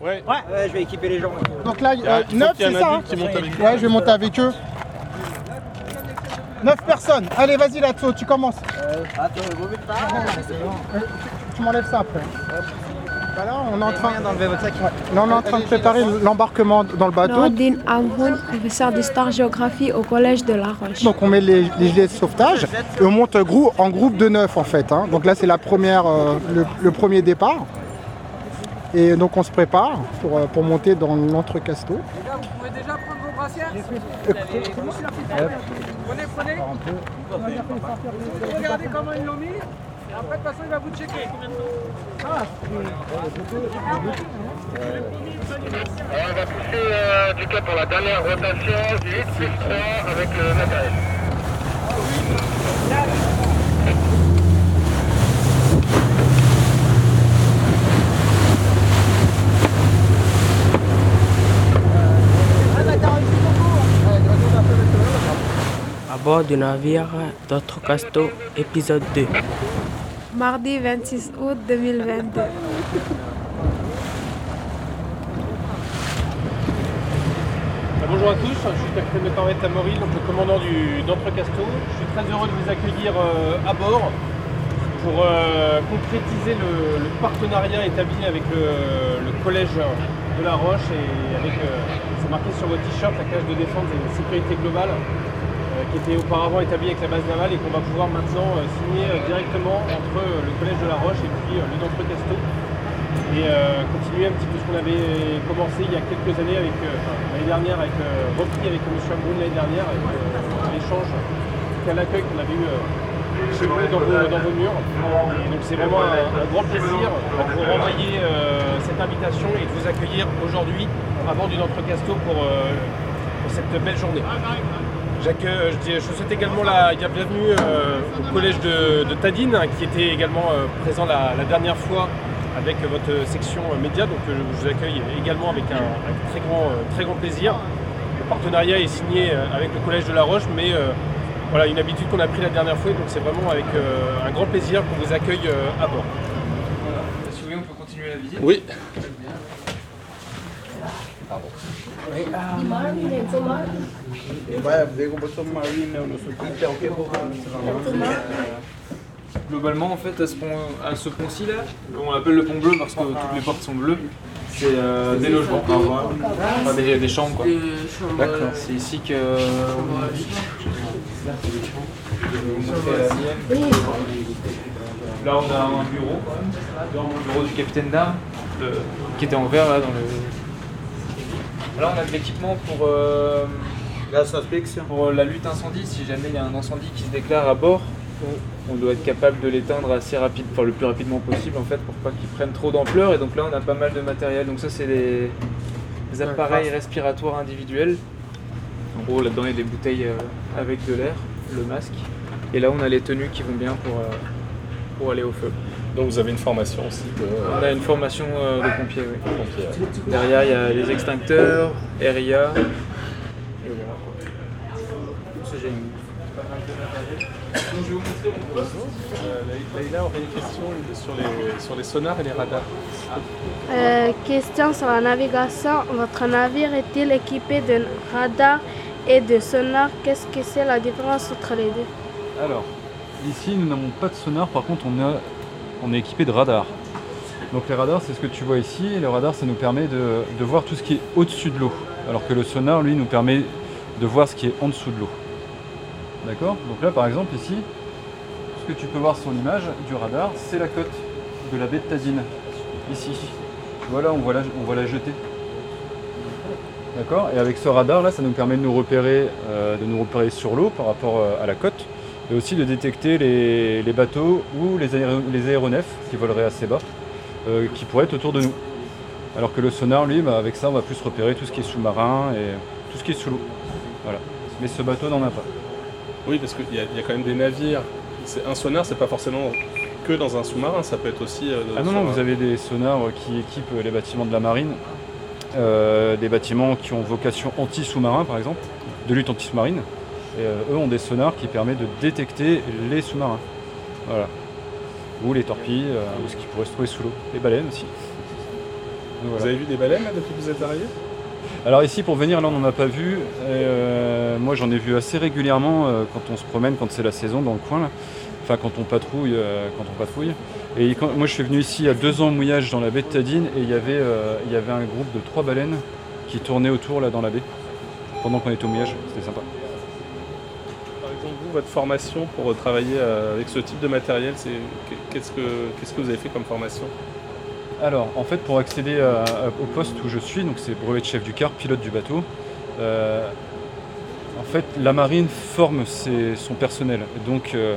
Ouais. Ouais, je vais équiper les gens. Donc là, Il y a- euh, il faut 9, qu'il y ait c'est ça hein qui monte avec Ouais, je vais monter avec eux. 9 personnes. Allez, vas-y, Latso, tu commences. Pas. Euh, Tu m'enlèves ça après. Voilà, on est en train, d'enlever votre sac. Ouais. Là, on est en train de préparer l'embarquement dans le bateau. Nordine Amhoun, professeur d'histoire-géographie au collège de La Roche. Donc on met les, les gilets de sauvetage et on monte grou- en groupe de 9 en fait. hein. Donc là c'est la première, euh, le, le premier départ. Et donc on se prépare pour, euh, pour monter dans l'entrecasteau. Les gars, vous pouvez déjà prendre vos brassières Prenez, prenez. Regardez comment ils l'ont mis. Et après, de toute façon, il va vous checker. on va pousser euh, du cas pour la dernière rotation du 8 plus 3 avec le matériel. Bord du navire d'Otro-Casto, épisode 2. Mardi 26 août 2022. Ah, Bonjour à tous, je suis capitaine de corvette Amaury, donc le commandant du d'Entrecasteau. Je suis très heureux de vous accueillir euh, à bord pour euh, concrétiser le, le partenariat établi avec le, le collège de la Roche et avec, euh, c'est marqué sur votre t-shirt, la cage de défense et de sécurité globale qui était auparavant établie avec la base navale et qu'on va pouvoir maintenant euh, signer euh, directement entre euh, le collège de la Roche et puis le d'Entrecasteau et continuer un petit peu ce qu'on avait commencé il y a quelques années avec l'année dernière avec repris avec M. Abroun l'année dernière avec l'échange qu'à l'accueil qu'on avait eu chez vous dans vos, murs. Donc c'est vraiment un, grand plaisir de vous renvoyer cette invitation et de vous accueillir aujourd'hui Entrecasto pour, euh, pour cette belle journée. J'accueille- je, souhaite également la la bienvenue euh, au collège de, de Tadine hein, qui était également euh, présent la, la dernière fois avec votre section euh, média. Donc euh, je vous accueille également avec un, un très, grand, euh, très grand plaisir. Le partenariat est signé euh, avec le collège de La Roche, mais euh, voilà une habitude qu'on a pris la dernière fois. et Donc c'est vraiment avec euh, un grand plaisir qu'on vous accueille euh, à bord. Si vous voulez, on peut continuer la visite. Oui. Globalement, en fait, à ce, pont, à ce pont-ci là, on l'appelle le pont bleu parce que toutes les portes sont bleues. C'est euh, des logements, des, des chambres. D'accord. C'est ici que. Là, on a un bureau, le bureau du capitaine d'armes, le- qui était en vert là dans le. Là, on a de l'équipement pour. euh, pour la lutte incendie, si jamais il y a un incendie qui se déclare à bord, on doit être capable de l'éteindre assez rapide, enfin le plus rapidement possible en fait, pour pas qu'il prenne trop d'ampleur. Et donc là, on a pas mal de matériel. Donc ça, c'est des, appareils respiratoires individuels. En gros, là-dedans, il y a des bouteilles euh, avec de l'air, le masque. Et là, on a les tenues qui vont bien pour, euh, pour aller au feu. Donc vous avez une formation aussi de On a une formation euh, de pompiers, oui. pompier. Derrière, il y a les extincteurs, RIA. Et voilà. Ça, j'ai une- pas mal de matériel. Donc, je vais vous montrer mon poste. Euh, Laïla aurait une question sur les, sur les sonars et les radars. Euh, question sur la navigation. Votre navire est-il équipé de radar et de sonar Qu'est-ce que c'est la différence entre les deux? Alors, ici nous n'avons pas de sonar, par contre on, a, on est équipé de radars. Donc les radars c'est ce que tu vois ici, le radar ça nous permet de, voir tout ce qui est au-dessus de l'eau, alors que le sonar lui nous permet de voir ce qui est en dessous de l'eau. D'accord? Donc là par exemple ici, ce que tu peux voir sur l'image du radar, c'est la côte de la baie de Tadine, ici. Tu vois là on voit la, on jetée. D'accord? Et avec ce radar là, ça nous permet de nous repérer, euh, de nous repérer sur l'eau par rapport euh, à la côte, et aussi de détecter les, les bateaux ou les, aéro- les aéronefs qui voleraient assez bas, euh, qui pourraient être autour de nous. Alors que le sonar, lui, bah, avec ça, on va plus repérer tout ce qui est sous-marin et tout ce qui est sous l'eau. Voilà. Mais ce bateau n'en a pas. Oui, parce qu'il y, a- il y a quand même des navires. Un sonar, c'est pas forcément que dans un sous-marin, ça peut être aussi. euh, Ah non, non, vous avez des sonars euh, qui équipent les bâtiments de la marine, euh, des bâtiments qui ont vocation anti-sous-marin par exemple, de lutte anti-sous-marine. Et euh, eux ont des sonars qui permettent de détecter les sous-marins. Voilà. Ou les torpilles, euh, ou ce qui pourrait se trouver sous l'eau. Les baleines aussi. voilà. Vous avez vu des baleines là, depuis que vous êtes arrivé Alors ici pour venir là on n'en a pas vu. Et, euh, moi j'en ai vu assez régulièrement euh, quand on se promène, quand c'est la saison dans le coin là. Enfin quand on patrouille, euh, quand on patrouille. Et quand- moi je suis venu ici il y a deux ans au mouillage dans la baie de Tadine et il y avait, il y avait un groupe de trois baleines qui tournaient autour là dans la baie pendant qu'on était au mouillage. C'était sympa. Votre formation pour euh, travailler euh, avec ce type de matériel, c'est qu'est-ce que qu'est-ce que vous avez fait comme formation? Alors, en fait, pour accéder à- au poste où je suis, donc c'est brevet de chef du car, pilote du bateau, euh, en fait, la marine forme son personnel. Donc, euh,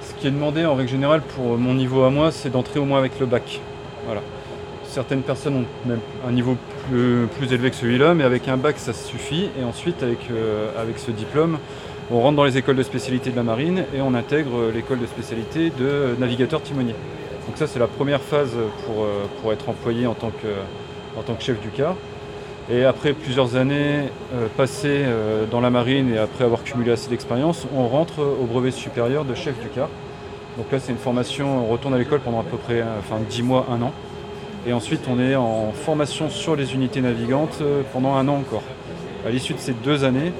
ce qui est demandé en règle générale pour mon niveau à moi, c'est d'entrer au moins avec le bac. Voilà. Certaines personnes ont même un niveau plus, élevé que celui-là, mais avec un bac, ça suffit. Et ensuite, avec, euh, avec ce diplôme, on rentre dans les écoles de spécialité de la marine et on intègre l'école de spécialité de navigateur timonier. Donc ça c'est la première phase pour, euh, être employé en tant, que, chef du car. Et après plusieurs années euh, passées euh, dans la marine et après avoir cumulé assez d'expérience, on rentre au brevet supérieur de chef du car. Donc là c'est une formation, on retourne à l'école pendant à peu près euh, enfin, 10 mois, un an. Et ensuite on est en formation sur les unités navigantes euh, pendant un an encore. À l'issue de ces deux années,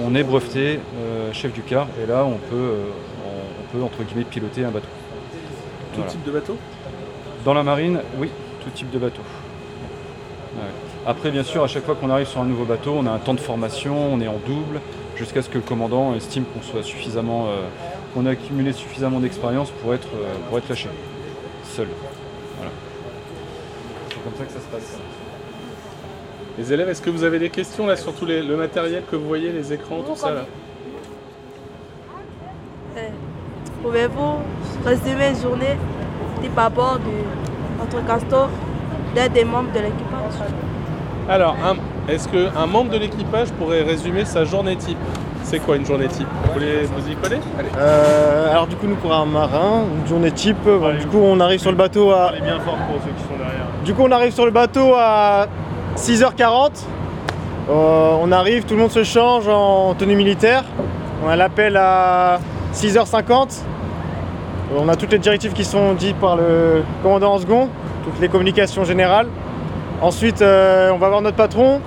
on est breveté euh, chef du car et là on peut, euh, on, on peut entre guillemets piloter un bateau. Tout Voilà. type de bateau? Dans la marine, oui, tout type de bateau. Ouais. Après, bien sûr, à chaque fois qu'on arrive sur un nouveau bateau, on a un temps de formation, on est en double, jusqu'à ce que le commandant estime qu'on soit suffisamment, euh, qu'on a accumulé suffisamment d'expérience pour être, pour être lâché, seul. Voilà. C'est comme ça que ça se passe. Les élèves, est-ce que vous avez des questions là sur tout les- le matériel que vous voyez, les écrans, tout ça là Pouvez-vous résumer une journée type à bord de votre castor d'un des membres de l'équipage Alors, est-ce qu'un membre de l'équipage pourrait résumer sa journée type? C'est quoi une journée type? Vous voulez vous y coller? Allez. Euh, alors du coup nous pour un marin, une journée type, bon, du coup on arrive sur le bateau à. Bien fort pour ceux qui sont derrière. Du coup on arrive sur le bateau à 6h40. Euh, on arrive, tout le monde se change en tenue militaire. On a l'appel à 6h50. On a toutes les directives qui sont dites par le commandant en second, toutes les communications générales. Ensuite euh, on va voir notre patron,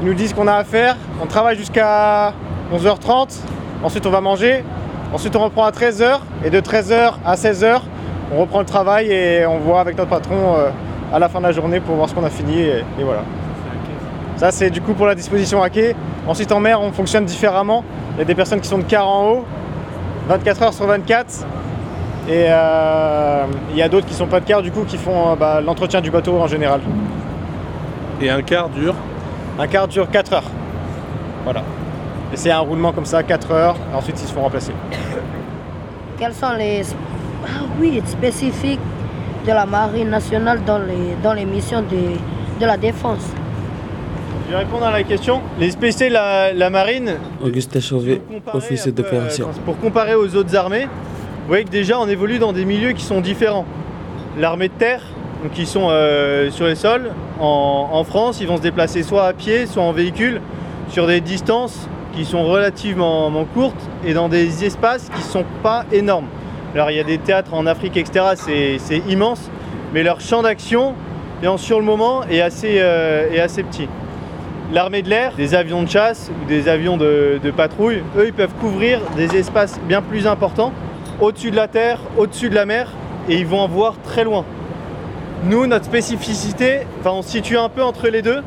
il nous dit ce qu'on a à faire. On travaille jusqu'à 11h30. Ensuite on va manger. Ensuite on reprend à 13h. Et de 13h à 16h, on reprend le travail et on voit avec notre patron euh, à la fin de la journée pour voir ce qu'on a fini. Et voilà. Ça c'est du coup pour la disposition à quai. Ensuite en mer on fonctionne différemment. Il y a des personnes qui sont de quart en haut, 24 heures sur 24. Et euh, il y a d'autres qui sont pas de quart du coup qui font euh, bah, l'entretien du bateau en général. Et un quart dure Un quart dure 4 heures. Voilà. Et c'est un roulement comme ça, 4 heures, et ensuite ils se font remplacer. Quels sont les ah oui, spécifiques de la marine nationale dans les, dans les missions de, de la défense? Je vais répondre à la question. Les spécialités de la, la marine, Chauvet, officier d'opération. Euh, pour comparer aux autres armées, vous voyez que déjà on évolue dans des milieux qui sont différents. L'armée de terre, donc ils sont euh, sur les sols, en, en France, ils vont se déplacer soit à pied, soit en véhicule, sur des distances qui sont relativement courtes et dans des espaces qui ne sont pas énormes. Alors il y a des théâtres en Afrique, etc., c'est- immense, mais leur champ d'action, sur le moment, est assez, euh, est assez petit. L'armée de l'air, des avions de chasse ou des avions de, patrouille, eux, ils peuvent couvrir des espaces bien plus importants, au-dessus de la terre, au-dessus de la mer, et ils vont en voir très loin. Nous, notre spécificité, enfin, on se situe un peu entre les deux.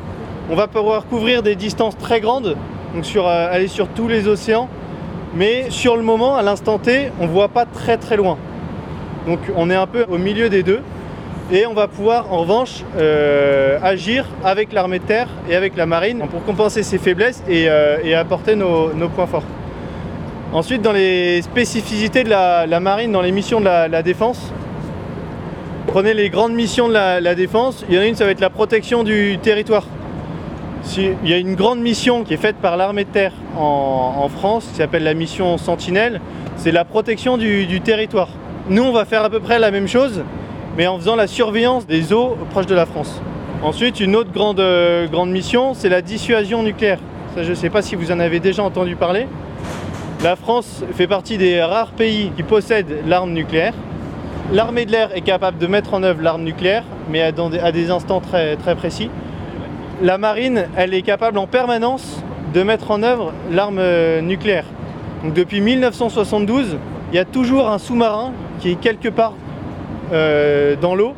On va pouvoir couvrir des distances très grandes, donc euh, aller sur tous les océans, mais sur le moment, à l'instant T, on ne voit pas très très loin. Donc on est un peu au milieu des deux. Et on va pouvoir en revanche euh, agir avec l'armée de terre et avec la marine pour compenser ses faiblesses et, euh, apporter nos, points forts. Ensuite, dans les spécificités de la, marine, dans les missions de la, défense, prenez les grandes missions de la, défense. Il y en a une, ça va être la protection du territoire. Il y a une grande mission qui est faite par l'armée de terre en, France, qui s'appelle la mission Sentinelle. C'est la protection du territoire. Nous, on va faire à peu près la même chose, mais en faisant la surveillance des eaux proches de la France. Ensuite, une autre grande, euh, mission, c'est la dissuasion nucléaire. Je ne sais pas si vous en avez déjà entendu parler. La France fait partie des rares pays qui possèdent l'arme nucléaire. l'armée de l'air est capable de mettre en œuvre l'arme nucléaire, mais à, des, instants très, très précis. La marine, elle est capable en permanence de mettre en œuvre l'arme euh, nucléaire. Depuis 1972, il y a toujours un sous-marin qui est quelque part dans l'eau,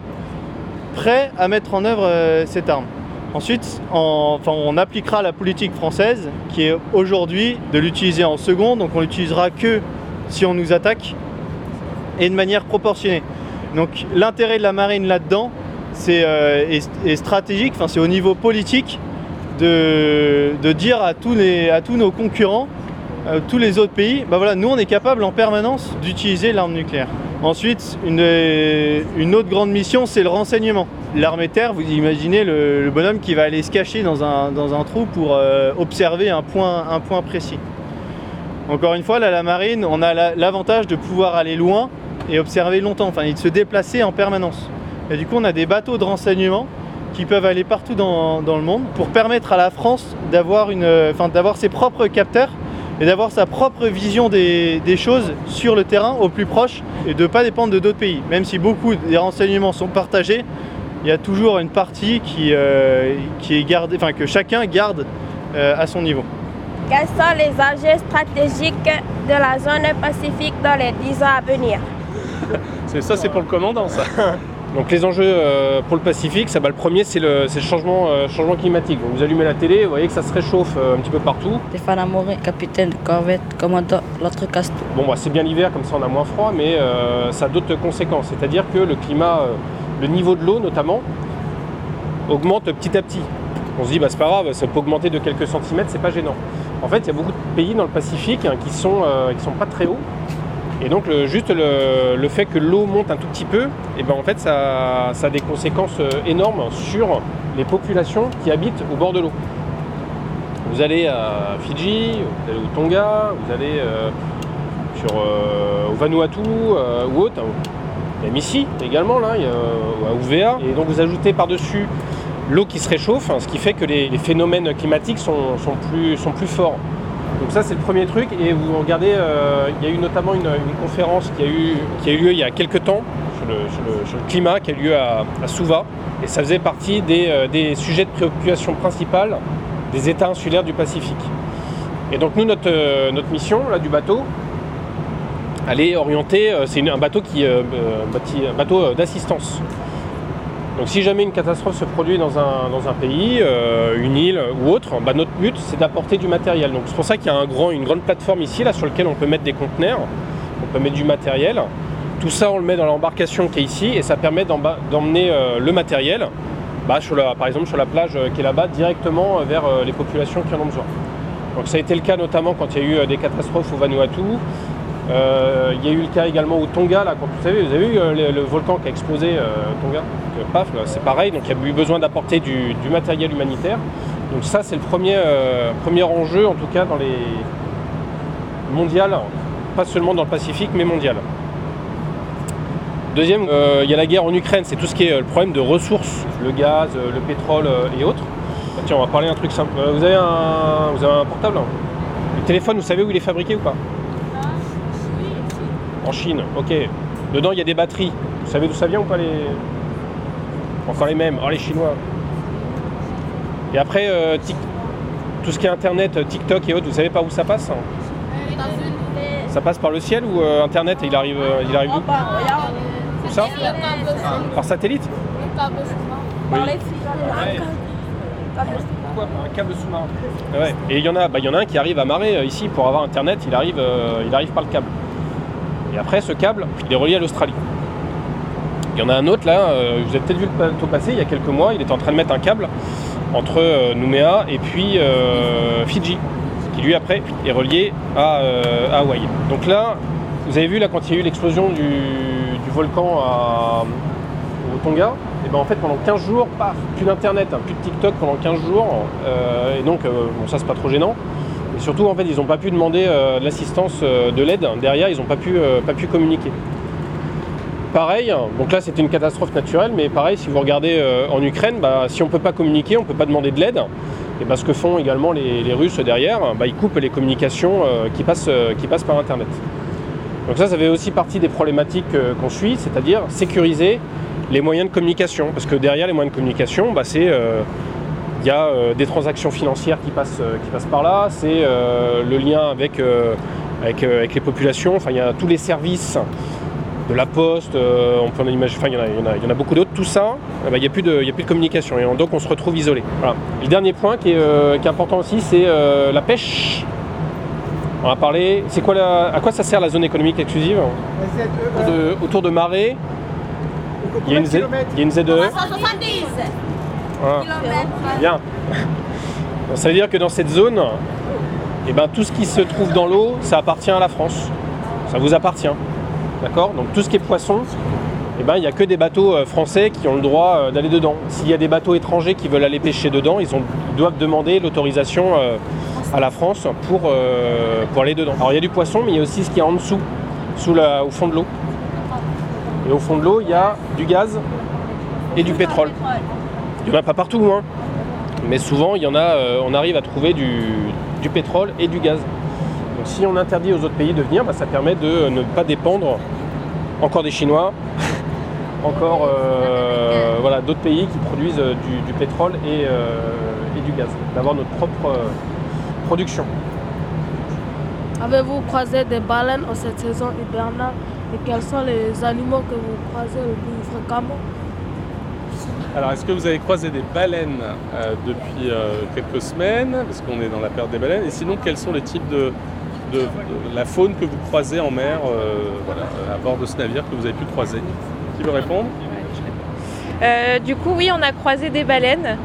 prêt à mettre en œuvre euh, cette arme. Ensuite, en- enfin, on appliquera la politique française qui est aujourd'hui de l'utiliser en second, donc on l'utilisera que si on nous attaque et de manière proportionnée. Donc l'intérêt de la marine là-dedans, c'est euh, est, est stratégique, enfin, c'est au niveau politique de, de dire à tous, les, à tous nos concurrents, euh, tous les autres pays, bah voilà, nous on est capable en permanence d'utiliser l'arme nucléaire. Ensuite, une, une autre grande mission, c'est le renseignement. L'armée terre, vous imaginez le, bonhomme qui va aller se cacher dans un, dans un trou pour euh, observer un point, un point précis. Encore une fois, là, la marine, on a la- l'avantage de pouvoir aller loin et observer longtemps, enfin, et de se déplacer en permanence. Et du coup, on a des bateaux de renseignement qui peuvent aller partout dans, dans le monde pour permettre à la France d'avoir ses propres capteurs et d'avoir sa propre vision des, des choses sur le terrain au plus proche et de ne pas dépendre de d'autres pays. Même si beaucoup des renseignements sont partagés, il y a toujours une partie qui, euh, qui est gardée, enfin que chacun garde euh, à son niveau. Quels sont les enjeux stratégiques de la zone Pacifique dans les 10 ans à venir? C'est ça, c'est pour le commandant, ça. Donc les enjeux euh, pour le Pacifique, ça, bah, le premier c'est le, c'est le changement, euh, changement climatique. Donc, vous allumez la télé, vous voyez que ça se réchauffe euh, un petit peu partout. Stéphane Amorin, capitaine de corvette, commandant l'autre castor. Bon bah, c'est bien l'hiver, comme ça on a moins froid, mais ça a d'autres conséquences. C'est-à-dire que le climat, le niveau de l'eau notamment, augmente petit à petit. On se dit bah c'est pas grave, ça peut augmenter de quelques centimètres, c'est pas gênant. En fait, il y a beaucoup de pays dans le Pacifique hein, qui sont qui sont pas très hauts. Et donc juste le, fait que l'eau monte un tout petit peu, et ben en fait ça, a des conséquences euh, énormes sur les populations qui habitent au bord de l'eau. Vous allez à Fidji, vous allez au Tonga, vous allez euh, sur, euh, au Vanuatu ou autre. A Missy également, là, à Ouvéa. Et donc vous ajoutez par-dessus l'eau qui se réchauffe, hein, ce qui fait que les, phénomènes climatiques sont plus forts. Donc ça c'est le premier truc. Et vous regardez, euh, il y a eu notamment une, conférence qui a, eu, qui a eu lieu il y a quelques temps sur le, climat, qui a eu lieu à, à Suva. Et ça faisait partie des, euh, des sujets de préoccupation principales des États insulaires du Pacifique. Et donc nous, notre, euh, notre mission là, du bateau, elle est orientée, c'est un bateau, qui, un bateau d'assistance. Donc si jamais une catastrophe se produit dans un, dans un pays, euh, une île ou autre, bah, notre but c'est d'apporter du matériel. Donc c'est pour ça qu'il y a une grande plateforme ici là, sur laquelle on peut mettre des conteneurs, on peut mettre du matériel. Tout ça on le met dans l'embarcation qui est ici et ça permet d'emmener euh, le matériel, bah, par exemple sur la plage euh, qui est là-bas, directement vers les populations qui en ont besoin. Donc ça a été le cas notamment quand il y a eu des catastrophes au Vanuatu. Euh, il y a eu le cas également au Tonga, là, quand vous savez, vous avez vu euh, le, volcan qui a explosé, euh, Tonga paf, c'est pareil, donc il y a eu besoin d'apporter du, matériel humanitaire. Donc ça, c'est le premier, enjeu, en tout cas, dans les mondial, pas seulement dans le Pacifique, mais mondial. Deuxième, il y a la guerre en Ukraine, c'est tout ce qui est le problème de ressources, le gaz, le pétrole et autres. Bah, tiens, on va parler d'un truc simple. Vous, avez un, vous un portable hein? Le téléphone, vous savez où il est fabriqué ou pas? En Chine, ok. Dedans, il y a des batteries. Vous savez d'où ça vient ou pas les. Encore les mêmes, oh les Chinois. Et après, euh, tout ce qui est Internet, euh, TikTok et autres, vous savez pas où ça passe hein Ça passe par le ciel ou euh, Internet il arrive, euh, il arrive d'où Où ça Par satellite Oui. Pourquoi Par un câble sous-marin? Ouais. Et il y en a, bah, il y en a un qui arrive à marrer euh, ici pour avoir internet, il arrive, euh, il arrive par le câble. Et après ce câble, il est relié à l'Australie. Il y en a un autre là, euh, vous avez peut-être vu le bateau passer il y a quelques mois, il était en train de mettre un câble entre euh, Nouméa et puis euh, Fidji, qui lui après est relié à, Hawaï. Donc là, vous avez vu là quand il y a eu l'explosion du, volcan à- au Tonga, et ben en fait pendant 15 jours, paf, plus d'internet, hein, plus de TikTok pendant 15 jours, et donc bon ça c'est pas trop gênant. Surtout en fait ils n'ont pas pu demander euh, l'assistance euh, de l'aide derrière, ils n'ont pas pu, euh, pas pu communiquer. Pareil, donc là c'était une catastrophe naturelle, mais pareil si vous regardez euh, en Ukraine, bah, si on ne peut pas communiquer, on ne peut pas demander de l'aide. Et bah, ce que font également les, Russes derrière, bah, ils coupent les communications qui, passent, qui passent par Internet. Donc ça, ça fait aussi partie des problématiques qu'on suit, c'est-à-dire sécuriser les moyens de communication. Parce que derrière les moyens de communication, bah, c'est il y a euh, des transactions financières qui passent, euh, qui passent par là, c'est euh, le lien avec, avec, les populations, enfin il y a tous les services de la poste, on peut en imaginer, enfin il y, en a, en a beaucoup d'autres, tout ça, eh ben, il n'y a, plus de communication et donc on se retrouve isolé. Le dernier point qui est, important aussi, c'est la pêche. On a parlé, c'est quoi la, à quoi ça sert la zone économique exclusive? Autour de, autour marais, il y a une Z2. Bien. Ça veut dire que dans cette zone, eh ben, tout ce qui se trouve dans l'eau, ça appartient à la France. Ça vous appartient. D'accord? Donc tout ce qui est poisson, eh ben, il n'y a que des bateaux euh, français qui ont le droit euh, d'aller dedans. S'il y a des bateaux étrangers qui veulent aller pêcher dedans, ils, ont- doivent demander l'autorisation euh, à la France pour, pour aller dedans. Alors il y a du poisson, mais il y a aussi ce qui est en dessous, sous la- au fond de l'eau. Et au fond de l'eau, il y a du gaz et du pétrole. En a pas partout, hein. mais souvent il y en a, euh, on arrive à trouver du, pétrole et du gaz. Donc si on interdit aux autres pays de venir, bah, ça permet de ne pas dépendre encore des Chinois, encore euh, voilà, d'autres pays qui produisent euh, du, pétrole et, et du gaz, d'avoir notre propre production. Avez-vous croisé des baleines en cette saison hivernale? Et quels sont les animaux que vous croisez le plus fréquemment? Alors, est-ce que vous avez croisé des baleines euh, depuis euh, quelques semaines? Parce qu'on est dans la période des baleines. Et sinon, quels sont les types de, de- la faune que vous croisez en mer, euh, voilà, à bord de ce navire que vous avez pu croiser? Qui veut répondre? Du coup, oui, on a croisé des baleines.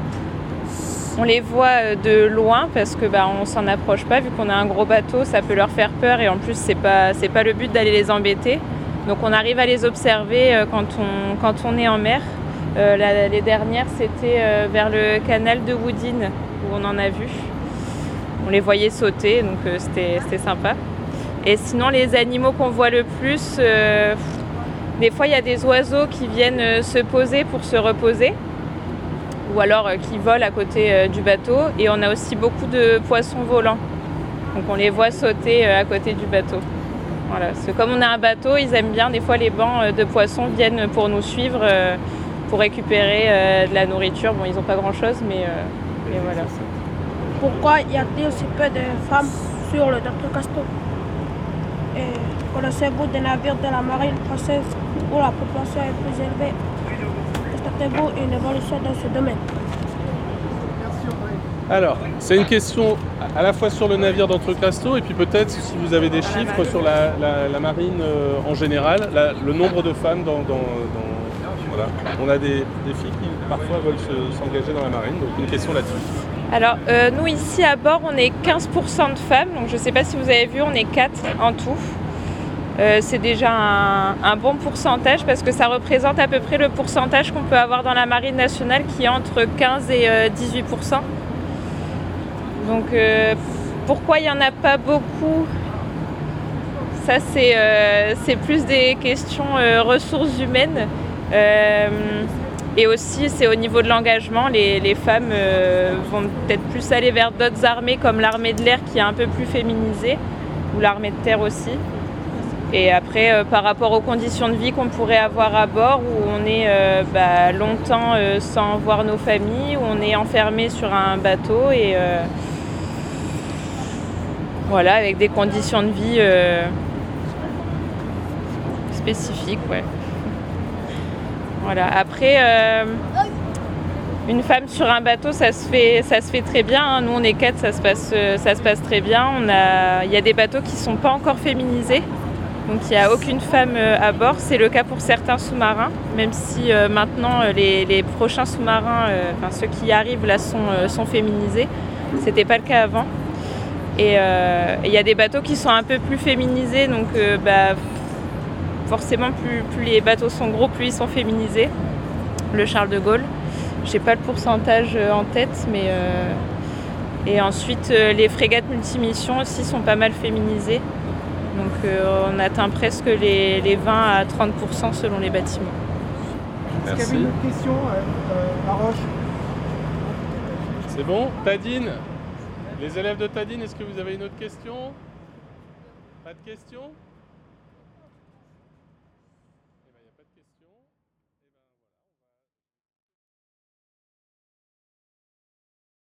On les voit de loin parce que bah, on s'en approche pas vu qu'on a un gros bateau, ça peut leur faire peur et en plus c'est pas c'est pas le but d'aller les embêter. Donc on arrive à les observer quand on quand on est en mer. Euh, les dernières c'était euh, vers le canal de Woodin où on en a vu. On les voyait sauter donc euh, c'était sympa. Et sinon les animaux qu'on voit le plus, des fois, il y a des oiseaux qui viennent se poser pour se reposer, ou alors qui volent à côté du bateau. Et on a aussi beaucoup de poissons volants. Donc on les voit sauter à côté du bateau. Voilà. Comme on a un bateau, ils aiment bien, des fois, les bancs de poissons viennent pour nous suivre, pour récupérer euh, de la nourriture. Bon, ils n'ont pas grand-chose, mais, euh, mais voilà. Pourquoi y a-t-il si peu de femmes sur le Dr Castor? Et connaissez-vous des navires de la marine française où la population est plus élevée? Constatez-vous une évolution dans ce domaine? Alors, c'est une question à la fois sur le navire d'Entrecasteaux et puis peut-être si vous avez des chiffres sur la, la- la marine euh, en général, la- le nombre de femmes dans. dans- dans- On a des, filles qui parfois veulent se- s'engager dans la marine, donc une question là-dessus. Alors, euh, nous ici à bord, on est 15% de femmes. Donc, je ne sais pas si vous avez vu, on est 4 en tout. Euh, c'est déjà un, bon pourcentage parce que ça représente à peu près le pourcentage qu'on peut avoir dans la marine nationale qui est entre 15 et euh, 18%. Donc, euh, pourquoi il n'y en a pas beaucoup? Ça, c'est plus des questions ressources humaines. Euh, et aussi, c'est au niveau de l'engagement. Les, femmes euh, vont peut-être plus aller vers d'autres armées comme l'armée de l'air qui est un peu plus féminisée, ou l'armée de terre aussi. Et après, euh, par rapport aux conditions de vie qu'on pourrait avoir à bord, où on est bah, longtemps sans voir nos familles, où on est enfermé sur un bateau et voilà, avec des conditions de vie spécifiques, ouais. Voilà. Après, euh, une femme sur un bateau, ça se fait, ça se fait très bien. hein. Nous, on est quatre, ça se passe, euh, ça se passe très bien. A, il y a des bateaux qui sont pas encore féminisés. Donc il n'y a aucune femme euh, à bord. C'est le cas pour certains sous-marins, même si maintenant les, prochains sous-marins, ceux qui arrivent là, sont, sont féminisés. C'était pas le cas avant. Et il y a des bateaux qui sont un peu plus féminisés, donc bah, forcément plus, plus les bateaux sont gros, plus ils sont féminisés. Le Charles de Gaulle. Je sais pas le pourcentage euh, en tête, mais euh, et ensuite euh, les frégates multimissions aussi sont pas mal féminisées. Donc euh, on atteint presque les, les 20 à 30% selon les bâtiments. Est-ce qu'il y avait une autre question, euh, C'est bon Tadine Les élèves de Tadine, est-ce que vous avez une autre question? Pas de question